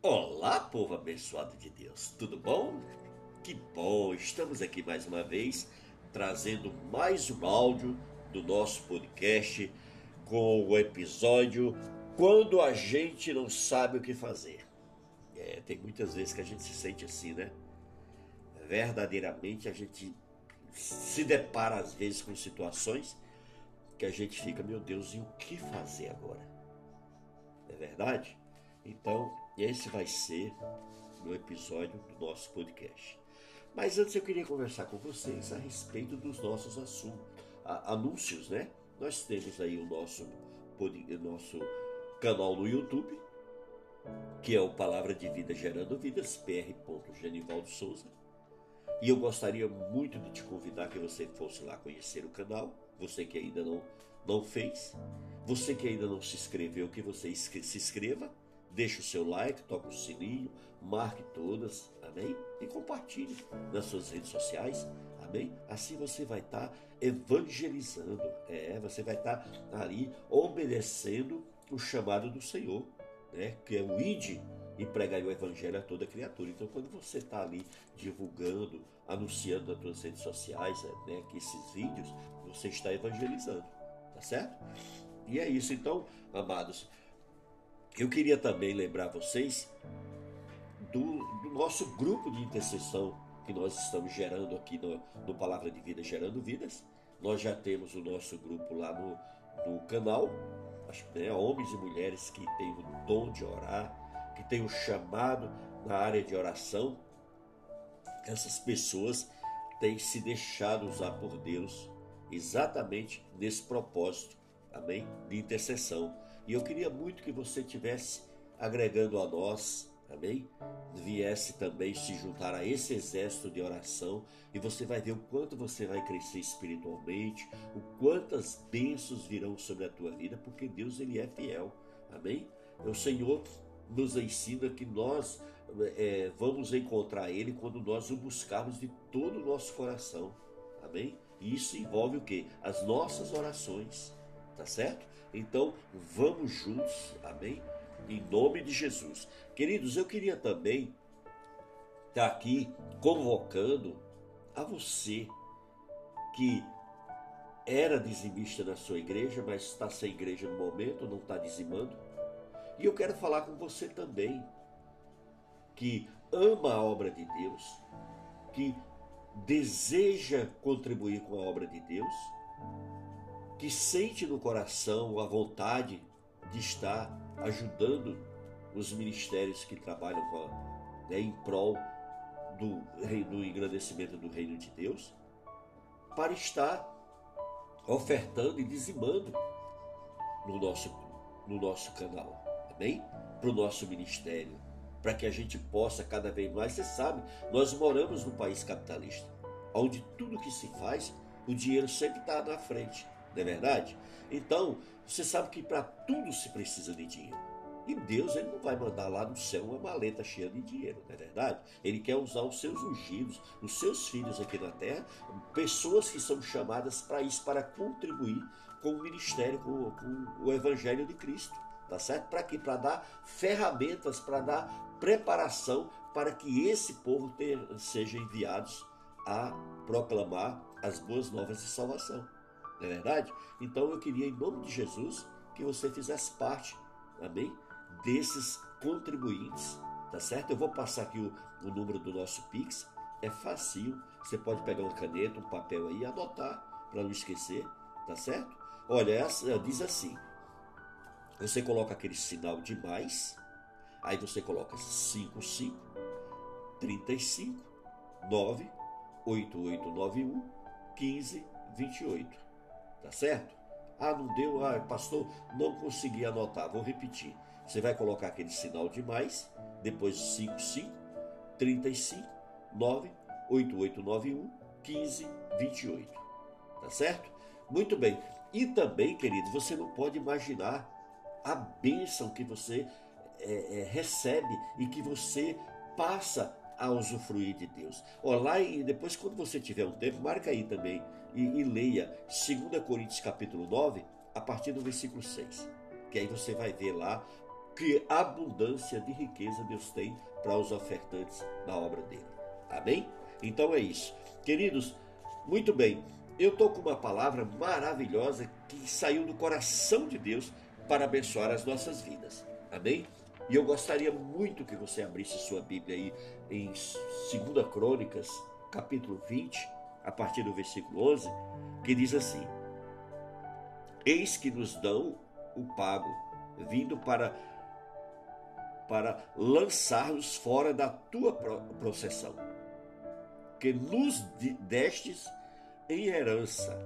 Olá, povo abençoado de Deus, tudo bom? Que bom, estamos aqui mais uma vez trazendo mais um áudio do nosso podcast com o episódio Quando a gente não sabe o que fazer. É, tem muitas vezes que a gente se sente assim, né? Verdadeiramente a gente se depara às vezes com situações que a gente fica, meu Deus, e o que fazer agora? É verdade? Então, esse vai ser no episódio do nosso podcast. Mas antes eu queria conversar com vocês a respeito dos nossos assuntos, anúncios, né? Nós temos aí o nosso, nosso canal no YouTube, que é o Palavra de Vida Gerando Vidas, pr. Genivaldo Souza. E eu gostaria muito de te convidar que você fosse lá conhecer o canal, você que ainda não, não fez, você que ainda não se inscreveu, que você se inscreva Deixe o seu like, toque o sininho, marque todas, amém? E compartilhe nas suas redes sociais, amém? Assim você vai estar tá evangelizando, é, você vai estar tá ali obedecendo o chamado do Senhor, né? Que é o ide e pregar o evangelho a toda criatura. Então, quando você está ali divulgando, anunciando nas suas redes sociais, né, que esses vídeos, você está evangelizando, tá certo? E é isso. Então, amados, eu queria também lembrar vocês do, do nosso grupo de intercessão que nós estamos gerando aqui no, no, Palavra de Vida, Gerando Vidas. Nós já temos o nosso grupo lá no, no canal, acho né, homens e mulheres que têm o dom de orar, que têm o chamado na área de oração. Essas pessoas têm se deixado usar por Deus exatamente nesse propósito, amém? De intercessão. E eu queria muito que você tivesse agregando a nós, amém? Viesse também se juntar a esse exército de oração e você vai ver o quanto você vai crescer espiritualmente, o quantas bênçãos virão sobre a tua vida, porque Deus ele é fiel, amém? O Senhor nos ensina que nós é, vamos encontrar Ele quando nós o buscarmos de todo o nosso coração, amém? E isso envolve o que? As nossas orações tá certo? Então vamos juntos, amém? Em nome de Jesus. Queridos, eu queria também estar tá aqui convocando a você que era dizimista na sua igreja, mas está sem igreja no momento, não está dizimando. E eu quero falar com você também, que ama a obra de Deus, que deseja contribuir com a obra de Deus, que sente no coração a vontade de estar ajudando os ministérios que trabalham a, né, em prol do, do engrandecimento do reino de Deus, para estar ofertando e dizimando no nosso, no nosso canal, amém? Para o nosso ministério, para que a gente possa cada vez mais. Você sabe, nós moramos num país capitalista, onde tudo que se faz, o dinheiro sempre está na frente. Não é verdade? Então, você sabe que para tudo se precisa de dinheiro. E Deus ele não vai mandar lá no céu uma maleta cheia de dinheiro, não é verdade? Ele quer usar os seus ungidos, os seus filhos aqui na terra, pessoas que são chamadas para isso, para contribuir com o ministério, com, com o evangelho de Cristo. Tá certo? Para quê? Para dar ferramentas, para dar preparação para que esse povo ter, seja enviados a proclamar as boas novas de salvação. Não é verdade? Então eu queria, em nome de Jesus, que você fizesse parte, amém? Desses contribuintes, tá certo? Eu vou passar aqui o, o número do nosso Pix, é facinho. Você pode pegar uma caneta, um papel aí e anotar para não esquecer, tá certo? Olha, essa diz assim: você coloca aquele sinal de mais, aí você coloca 55 35 9 8891 15 28. Tá certo? Ah, não deu, ah, pastor, não consegui anotar. Vou repetir. Você vai colocar aquele sinal de mais, depois 55 35 9 8891 1528. Tá certo? Muito bem. E também, querido, você não pode imaginar a bênção que você é, é, recebe e que você passa a usufruir de Deus. Olá e depois quando você tiver um tempo, marca aí também e, e leia 2 Coríntios capítulo 9, a partir do versículo 6. Que aí você vai ver lá que abundância de riqueza Deus tem para os ofertantes da obra dele. Amém? Então é isso. Queridos, muito bem. Eu estou com uma palavra maravilhosa que saiu do coração de Deus para abençoar as nossas vidas. Amém? E eu gostaria muito que você abrisse sua Bíblia aí em 2 Crônicas, capítulo 20, a partir do versículo 11, que diz assim: Eis que nos dão o pago, vindo para para lançar-nos fora da tua processão, que nos destes em herança.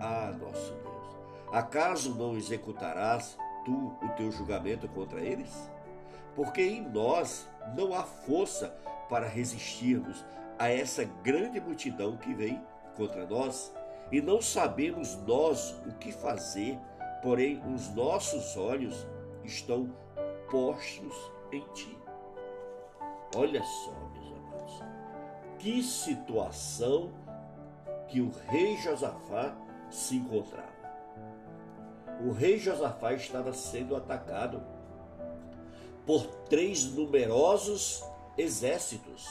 Ah, nosso Deus, acaso não executarás tu o teu julgamento contra eles? Porque em nós não há força para resistirmos a essa grande multidão que vem contra nós, e não sabemos nós o que fazer, porém os nossos olhos estão postos em ti. Olha só, meus amados, que situação que o rei Josafá se encontrava. O rei Josafá estava sendo atacado por três numerosos exércitos,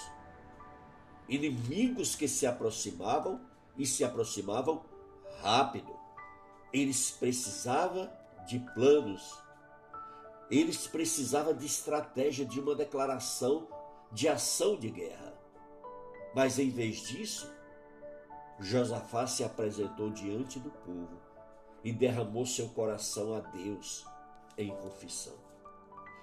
inimigos que se aproximavam e se aproximavam rápido. Eles precisavam de planos, eles precisavam de estratégia, de uma declaração de ação de guerra. Mas em vez disso, Josafá se apresentou diante do povo e derramou seu coração a Deus em confissão.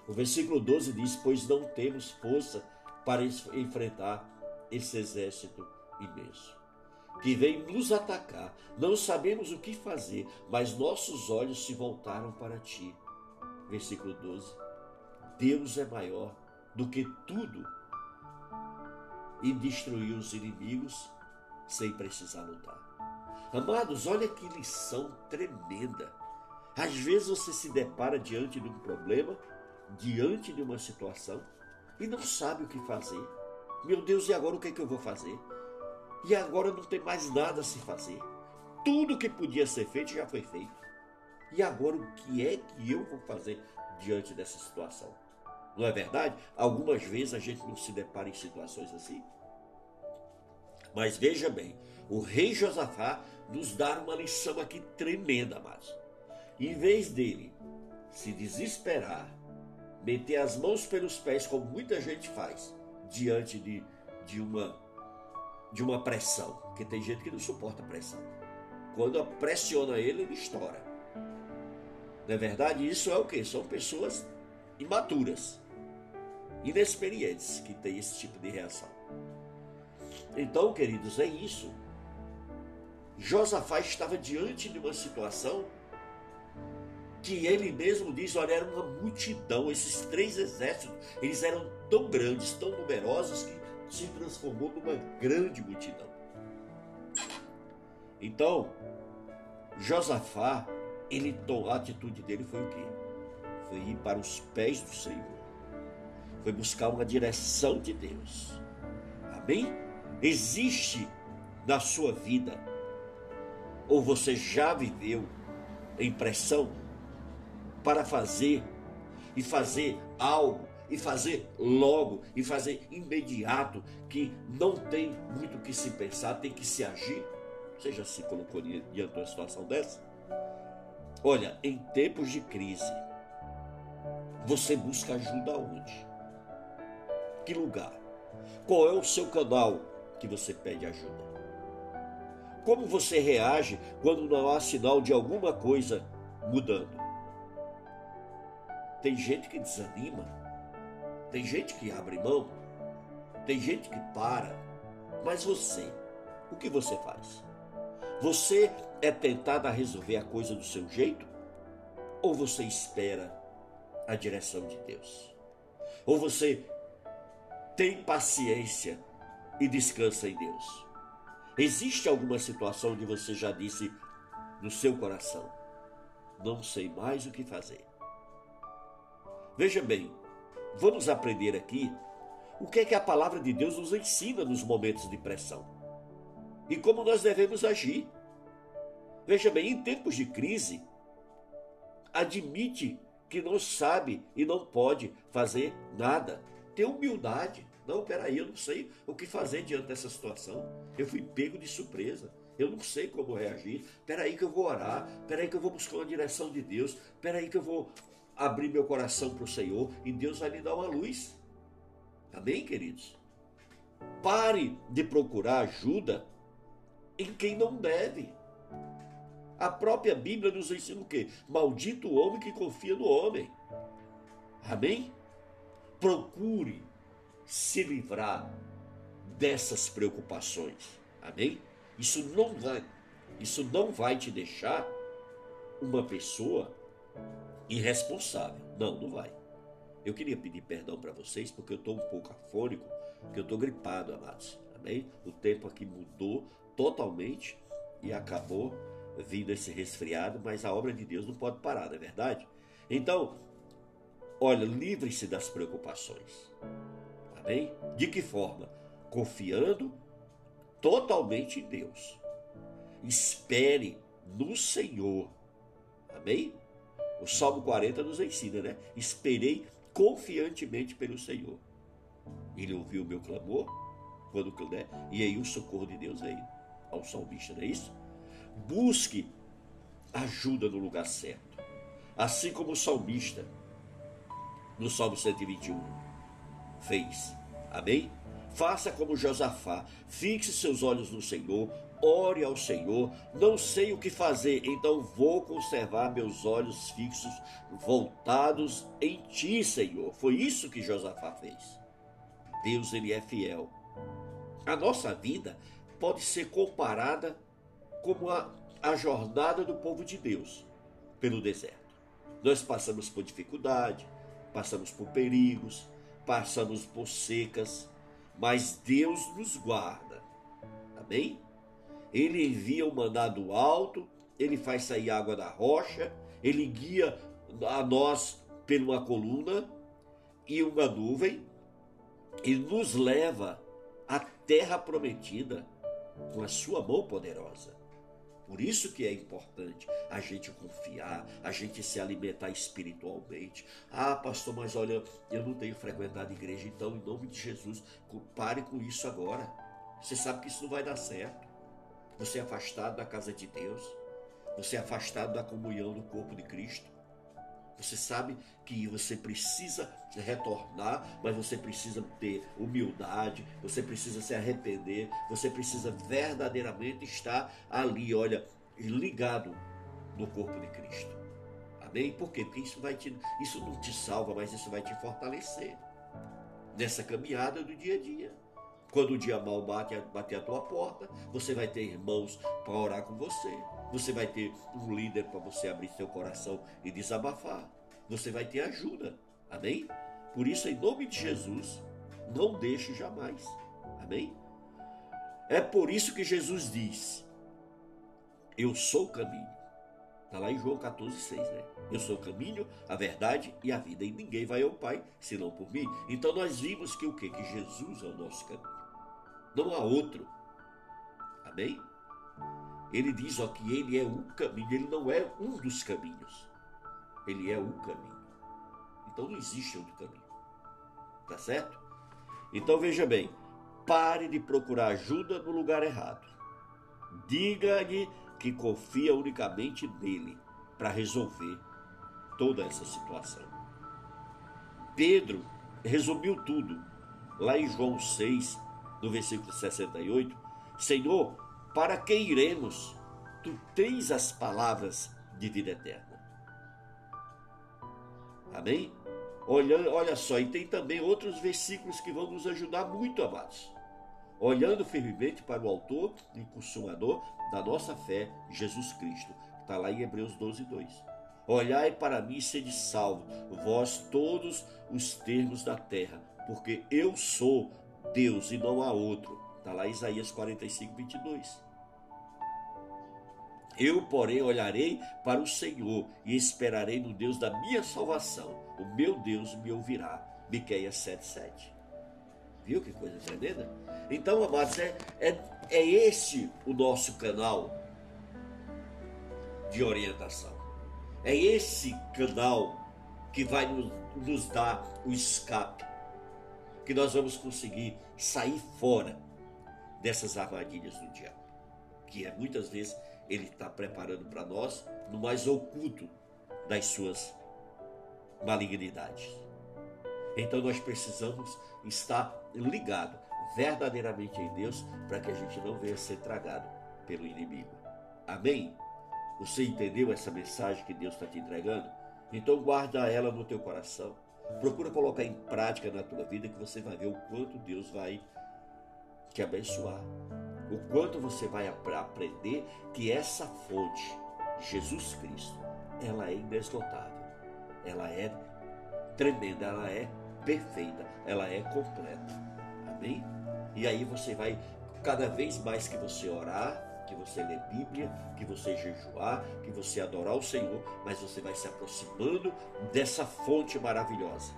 O versículo 12 diz: Pois não temos força para enfrentar esse exército imenso que vem nos atacar. Não sabemos o que fazer, mas nossos olhos se voltaram para ti versículo 12. Deus é maior do que tudo e destruiu os inimigos sem precisar lutar. Amados, olha que lição tremenda. Às vezes você se depara diante de um problema, diante de uma situação e não sabe o que fazer. Meu Deus, e agora o que, é que eu vou fazer? E agora não tem mais nada a se fazer. Tudo que podia ser feito já foi feito. E agora o que é que eu vou fazer diante dessa situação? Não é verdade? Algumas vezes a gente não se depara em situações assim. Mas veja bem, o rei Josafá nos dá uma lição aqui tremenda, mas em vez dele se desesperar, meter as mãos pelos pés, como muita gente faz, diante de, de, uma, de uma pressão, porque tem gente que não suporta pressão. Quando pressiona ele, ele estoura. Não é verdade? Isso é o que? São pessoas imaturas, inexperientes que têm esse tipo de reação. Então, queridos, é isso. Josafá estava diante de uma situação que ele mesmo diz, olha, era uma multidão, esses três exércitos, eles eram tão grandes, tão numerosos, que se transformou numa grande multidão. Então, Josafá ele a atitude dele foi o quê? Foi ir para os pés do Senhor. Foi buscar uma direção de Deus. Amém? Existe na sua vida, ou você já viveu em pressão para fazer e fazer algo e fazer logo e fazer imediato, que não tem muito o que se pensar, tem que se agir. Você já se colocou diante de uma situação dessa? Olha, em tempos de crise, você busca ajuda onde? Que lugar? Qual é o seu canal que você pede ajuda? Como você reage quando não há sinal de alguma coisa mudando? Tem gente que desanima, tem gente que abre mão, tem gente que para, mas você, o que você faz? Você é tentado a resolver a coisa do seu jeito? Ou você espera a direção de Deus? Ou você tem paciência e descansa em Deus? Existe alguma situação onde você já disse no seu coração: Não sei mais o que fazer? Veja bem, vamos aprender aqui o que é que a palavra de Deus nos ensina nos momentos de pressão e como nós devemos agir. Veja bem, em tempos de crise, admite que não sabe e não pode fazer nada. Ter humildade. Não, peraí, eu não sei o que fazer diante dessa situação. Eu fui pego de surpresa. Eu não sei como reagir. Peraí que eu vou orar. Peraí que eu vou buscar uma direção de Deus. Peraí que eu vou abrir meu coração para o Senhor e Deus vai lhe dar uma luz. Amém, queridos? Pare de procurar ajuda em quem não deve. A própria Bíblia nos ensina o quê? Maldito o homem que confia no homem. Amém? Procure se livrar dessas preocupações. Amém? Isso não vai, isso não vai te deixar uma pessoa irresponsável. Não, não vai. Eu queria pedir perdão para vocês porque eu estou um pouco afônico, porque eu estou gripado, amados. Amém? O tempo aqui mudou totalmente e acabou vindo esse resfriado, mas a obra de Deus não pode parar, não é verdade? Então, olha, livre-se das preocupações. Amém? De que forma? Confiando totalmente em Deus. Espere no Senhor. Amém? O Salmo 40 nos ensina, né? Esperei confiantemente pelo Senhor. Ele ouviu o meu clamor, quando né? e aí o socorro de Deus veio ao salmista, não é isso? Busque ajuda no lugar certo. Assim como o salmista, no Salmo 121, fez. Amém? Faça como Josafá, fixe seus olhos no Senhor, ore ao Senhor. Não sei o que fazer, então vou conservar meus olhos fixos, voltados em ti, Senhor. Foi isso que Josafá fez. Deus, ele é fiel. A nossa vida pode ser comparada como a, a jornada do povo de Deus pelo deserto. Nós passamos por dificuldade, passamos por perigos, passamos por secas, mas Deus nos guarda. Amém? Ele envia o mandado alto, ele faz sair água da rocha, ele guia a nós por uma coluna e uma nuvem e nos leva à terra prometida com a sua mão poderosa. Por isso que é importante a gente confiar, a gente se alimentar espiritualmente. Ah, pastor, mas olha, eu não tenho frequentado igreja, então em nome de Jesus, pare com isso agora. Você sabe que isso não vai dar certo. Você é afastado da casa de Deus, você é afastado da comunhão do corpo de Cristo. Você sabe que você precisa retornar, mas você precisa ter humildade, você precisa se arrepender, você precisa verdadeiramente estar ali, olha, ligado no corpo de Cristo. Amém? Por quê? Porque isso vai te, isso não te salva, mas isso vai te fortalecer nessa caminhada do dia a dia. Quando o dia mal bate, bater a tua porta, você vai ter irmãos para orar com você. Você vai ter um líder para você abrir seu coração e desabafar. Você vai ter ajuda. Amém? Por isso, em nome de Jesus, não deixe jamais. Amém? É por isso que Jesus diz: Eu sou o caminho. Está lá em João 14, 6, né? Eu sou o caminho, a verdade e a vida. E ninguém vai ao Pai senão por mim. Então nós vimos que o quê? Que Jesus é o nosso caminho. Não há outro. Amém? Ele diz ó, que ele é o caminho, ele não é um dos caminhos. Ele é o caminho. Então não existe outro caminho. Tá certo? Então veja bem, pare de procurar ajuda no lugar errado. Diga-lhe que confia unicamente nele para resolver toda essa situação. Pedro resumiu tudo lá em João 6, no versículo 68. Senhor, para que iremos? Tu tens as palavras de vida eterna. Amém? Olha, olha só, e tem também outros versículos que vão nos ajudar muito, amados. Olhando firmemente para o autor e consumador da nossa fé, Jesus Cristo. Está lá em Hebreus 12, 2. Olhai para mim e sede salvo, vós todos os termos da terra, porque eu sou Deus e não há outro. Está lá Isaías 45, 22. Eu, porém, olharei para o Senhor e esperarei no Deus da minha salvação. O meu Deus me ouvirá. Miqueias 7,7. Viu que coisa tremenda? Então, amados, é, é, é esse o nosso canal de orientação. É esse canal que vai nos, nos dar o escape, que nós vamos conseguir sair fora dessas armadilhas do diabo, que é muitas vezes ele está preparando para nós no mais oculto das suas malignidades. Então nós precisamos estar ligado verdadeiramente em Deus para que a gente não venha ser tragado pelo inimigo. Amém? Você entendeu essa mensagem que Deus está te entregando? Então guarda ela no teu coração. Procura colocar em prática na tua vida que você vai ver o quanto Deus vai te abençoar. O quanto você vai aprender que essa fonte, Jesus Cristo, ela é inesgotável. Ela é tremenda, ela é perfeita, ela é completa. Amém? E aí você vai, cada vez mais que você orar, que você ler Bíblia, que você jejuar, que você adorar o Senhor, mas você vai se aproximando dessa fonte maravilhosa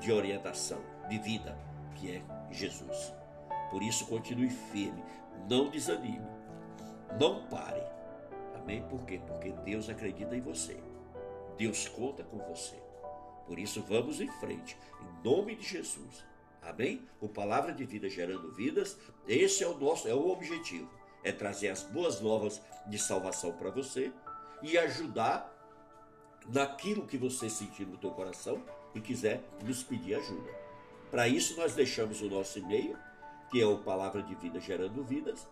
de orientação, de vida, que é Jesus. Por isso, continue firme, não desanime, não pare. Amém? Por quê? Porque Deus acredita em você. Deus conta com você. Por isso, vamos em frente, em nome de Jesus. Amém? O Palavra de Vida gerando vidas, esse é o nosso, é o objetivo. É trazer as boas novas de salvação para você e ajudar naquilo que você sentir no teu coração e quiser nos pedir ajuda. Para isso nós deixamos o nosso e-mail, que é o Palavra de Vida gerando vidas,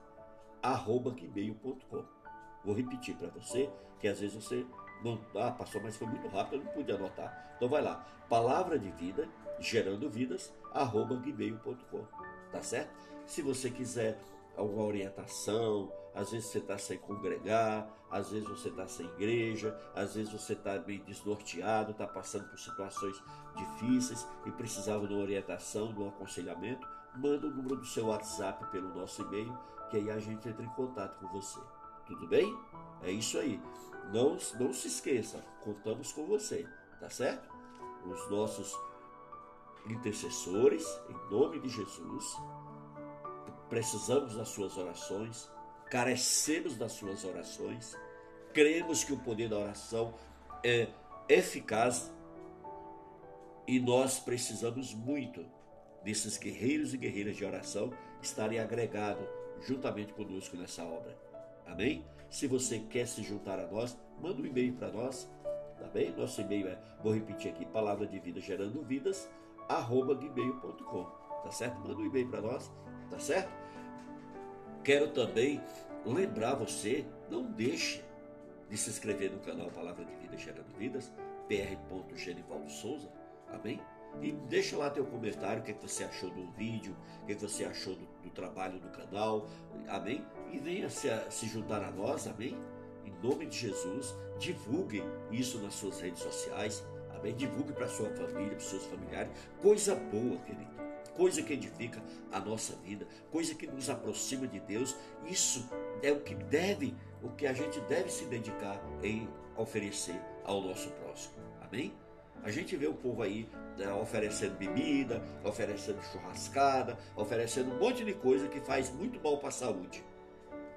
arroba gmail.com. Vou repetir para você, que às vezes você não, ah, passou, mas foi muito rápido, eu não pude anotar. Então vai lá, palavra de vida, gerando vidas, arroba gmail.com. Tá certo? Se você quiser alguma orientação, às vezes você está sem congregar, às vezes você está sem igreja, às vezes você está meio desnorteado, está passando por situações difíceis e precisava de uma orientação, de um aconselhamento, manda o número do seu WhatsApp pelo nosso e-mail, que aí a gente entra em contato com você. Tudo bem? É isso aí. Não, não se esqueça, contamos com você, tá certo? Os nossos intercessores, em nome de Jesus, precisamos das suas orações, carecemos das suas orações, cremos que o poder da oração é eficaz e nós precisamos muito desses guerreiros e guerreiras de oração estarem agregados juntamente conosco nessa obra. Amém? Se você quer se juntar a nós, manda um e-mail para nós, tá bem? Nosso e-mail é, vou repetir aqui, palavra de vida gerando vidas, arroba gmail.com, tá certo? Manda um e-mail para nós, tá certo? Quero também lembrar você, não deixe de se inscrever no canal Palavra de Vida Gerando Vidas, pr.genivaldo Souza, amém? E deixa lá teu comentário, o que, é que você achou do vídeo, o que, é que você achou do, do trabalho do canal, amém? E venha se, se juntar a nós, amém? Em nome de Jesus, divulgue isso nas suas redes sociais, amém? Divulgue para sua família, para seus familiares, coisa boa, querido, coisa que edifica a nossa vida, coisa que nos aproxima de Deus. Isso é o que deve, o que a gente deve se dedicar em oferecer ao nosso próximo, amém? A gente vê o povo aí né, oferecendo bebida, oferecendo churrascada, oferecendo um monte de coisa que faz muito mal para a saúde.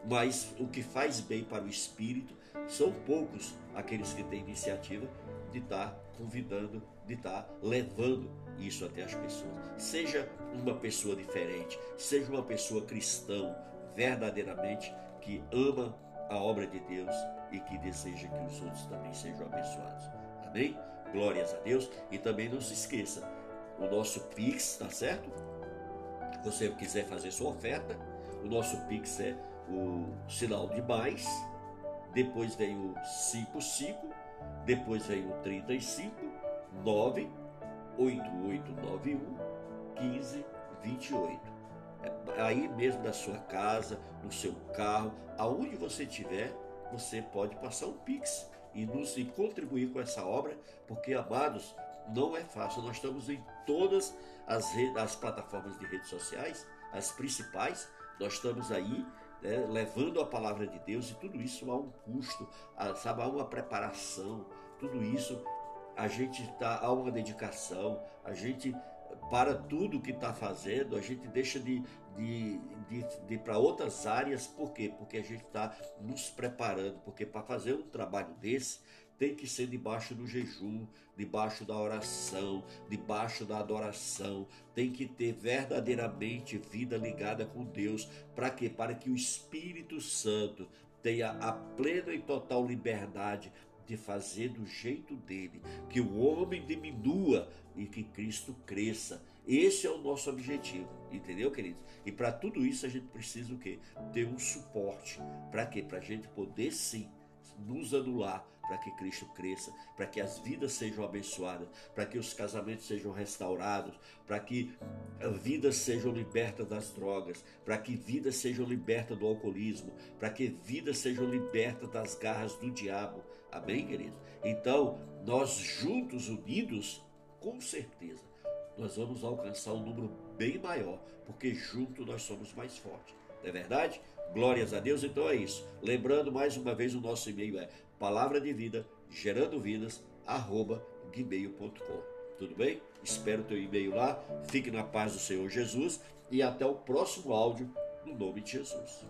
Mas o que faz bem para o espírito são poucos aqueles que têm iniciativa de estar tá convidando, de estar tá levando isso até as pessoas. Seja uma pessoa diferente, seja uma pessoa cristã, verdadeiramente que ama a obra de Deus e que deseja que os outros também sejam abençoados. Amém? Glórias a Deus. E também não se esqueça, o nosso Pix, tá certo? Você quiser fazer sua oferta, o nosso Pix é o sinal de mais, depois vem o 55, depois vem o 35, 9, 8891 1528. É aí mesmo na sua casa, no seu carro, aonde você estiver, você pode passar um Pix e nos e contribuir com essa obra, porque, amados, não é fácil. Nós estamos em todas as, as plataformas de redes sociais, as principais, nós estamos aí né, levando a palavra de Deus e tudo isso há um custo, há, sabe, há uma preparação, tudo isso a gente tá, há uma dedicação, a gente para tudo que está fazendo, a gente deixa de, de, de, de ir para outras áreas, por quê? Porque a gente está nos preparando, porque para fazer um trabalho desse tem que ser debaixo do jejum, debaixo da oração, debaixo da adoração. Tem que ter verdadeiramente vida ligada com Deus. Para quê? Para que o Espírito Santo tenha a plena e total liberdade de fazer do jeito dele, que o homem diminua e que Cristo cresça. Esse é o nosso objetivo, entendeu, queridos? E para tudo isso a gente precisa o quê? Ter um suporte. Para quê? Para a gente poder sim nos anular para que Cristo cresça, para que as vidas sejam abençoadas, para que os casamentos sejam restaurados, para que vidas sejam libertas das drogas, para que vidas sejam libertas do alcoolismo, para que vidas sejam libertas das garras do diabo. Amém, querido? Então, nós juntos, unidos, com certeza, nós vamos alcançar um número bem maior, porque juntos nós somos mais fortes. Não é verdade? Glórias a Deus, então é isso. Lembrando mais uma vez, o nosso e-mail é palavra de vida, gerando vidas, arroba gmail.com. Tudo bem? Espero teu e-mail lá. Fique na paz do Senhor Jesus e até o próximo áudio, no nome de Jesus.